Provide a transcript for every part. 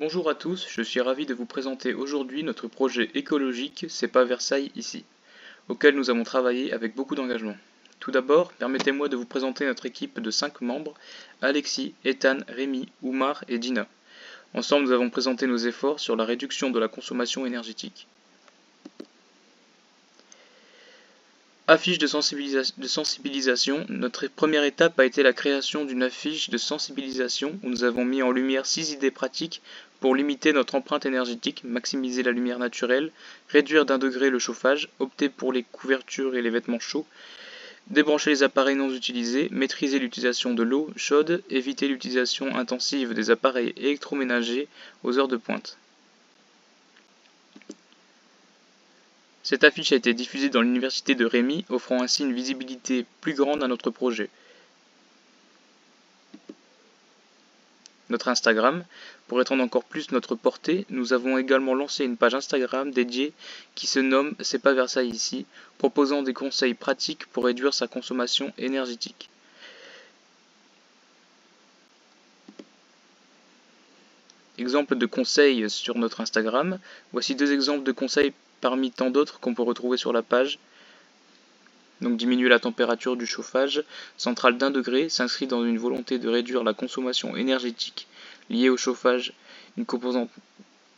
Bonjour à tous, je suis ravi de vous présenter aujourd'hui notre projet écologique C'est pas Versailles ici, auquel nous avons travaillé avec beaucoup d'engagement. Tout d'abord, permettez-moi de vous présenter notre équipe de 5 membres, Alexis, Ethan, Rémi, Oumar et Dina. Ensemble, nous avons présenté nos efforts sur la réduction de la consommation énergétique. Affiche de, sensibilisation. Notre première étape a été la création d'une affiche de sensibilisation où nous avons mis en lumière six idées pratiques pour limiter notre empreinte énergétique, maximiser la lumière naturelle, réduire d'un degré le chauffage, opter pour les couvertures et les vêtements chauds, débrancher les appareils non utilisés, maîtriser l'utilisation de l'eau chaude, éviter l'utilisation intensive des appareils électroménagers aux heures de pointe. Cette affiche a été diffusée dans l'université de Rémy, offrant ainsi une visibilité plus grande à notre projet. Notre Instagram. Pour étendre encore plus notre portée, nous avons également lancé une page Instagram dédiée qui se nomme C'est pas Versailles ici, proposant des conseils pratiques pour réduire sa consommation énergétique. Exemple de conseils sur notre Instagram. Voici deux exemples de conseils parmi tant d'autres qu'on peut retrouver sur la page. Donc diminuer la température du chauffage central d'un degré s'inscrit dans une volonté de réduire la consommation énergétique liée au chauffage, une composante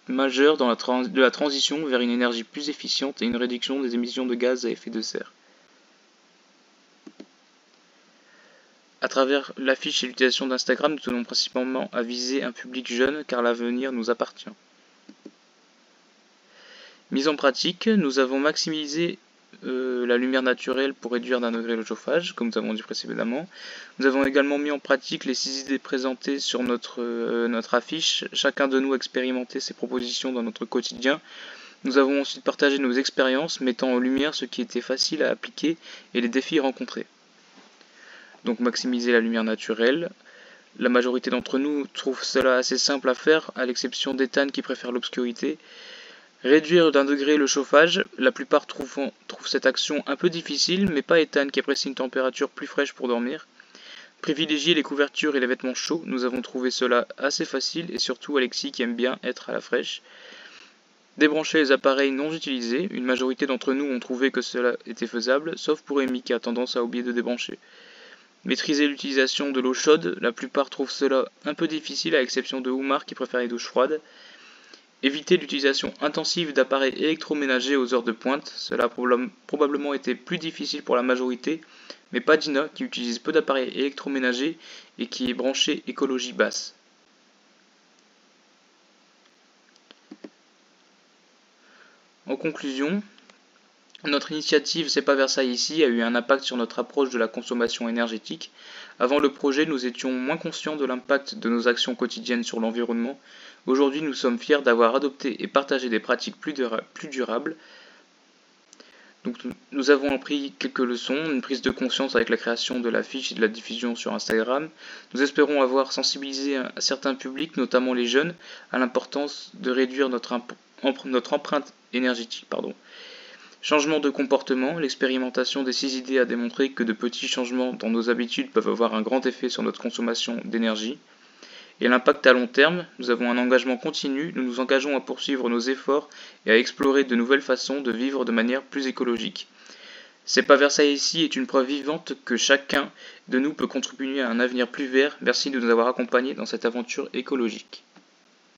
majeure de la transition vers une énergie plus efficiente et une réduction des émissions de gaz à effet de serre. À travers l'affiche et l'utilisation d'Instagram, nous tenons principalement à viser un public jeune car l'avenir nous appartient. Mise en pratique, nous avons maximisé euh, la lumière naturelle pour réduire d'un degré le chauffage, comme nous avons dit précédemment. Nous avons également mis en pratique les six idées présentées sur notre, euh, affiche. Chacun de nous a expérimenté ces propositions dans notre quotidien. Nous avons ensuite partagé nos expériences, mettant en lumière ce qui était facile à appliquer et les défis rencontrés. Donc maximiser la lumière naturelle. La majorité d'entre nous trouve cela assez simple à faire, à l'exception d'Ethan qui préfère l'obscurité. Réduire d'un degré le chauffage, la plupart trouvent, cette action un peu difficile, mais pas Ethan qui apprécie une température plus fraîche pour dormir. Privilégier les couvertures et les vêtements chauds, nous avons trouvé cela assez facile, et surtout Alexis qui aime bien être à la fraîche. Débrancher les appareils non utilisés, une majorité d'entre nous ont trouvé que cela était faisable, sauf pour Amy qui a tendance à oublier de débrancher. Maîtriser l'utilisation de l'eau chaude, la plupart trouvent cela un peu difficile à l'exception de Oumar qui préfère les douches froides. Éviter l'utilisation intensive d'appareils électroménagers aux heures de pointe, cela a probablement été plus difficile pour la majorité, mais pas Dina qui utilise peu d'appareils électroménagers et qui est branché écologie basse. En conclusion, notre initiative C'est pas Versailles ici a eu un impact sur notre approche de la consommation énergétique. Avant le projet, nous étions moins conscients de l'impact de nos actions quotidiennes sur l'environnement. Aujourd'hui, nous sommes fiers d'avoir adopté et partagé des pratiques plus, durables. Donc, nous avons appris quelques leçons, une prise de conscience avec la création de l'affiche et de la diffusion sur Instagram. Nous espérons avoir sensibilisé un, certain public, notamment les jeunes, à l'importance de réduire notre, notre empreinte énergétique. Pardon. Changement de comportement, l'expérimentation des six idées a démontré que de petits changements dans nos habitudes peuvent avoir un grand effet sur notre consommation d'énergie. Et l'impact à long terme, nous avons un engagement continu, nous nous engageons à poursuivre nos efforts et à explorer de nouvelles façons de vivre de manière plus écologique. C'est pas Versailles ici est une preuve vivante que chacun de nous peut contribuer à un avenir plus vert. Merci de nous avoir accompagnés dans cette aventure écologique.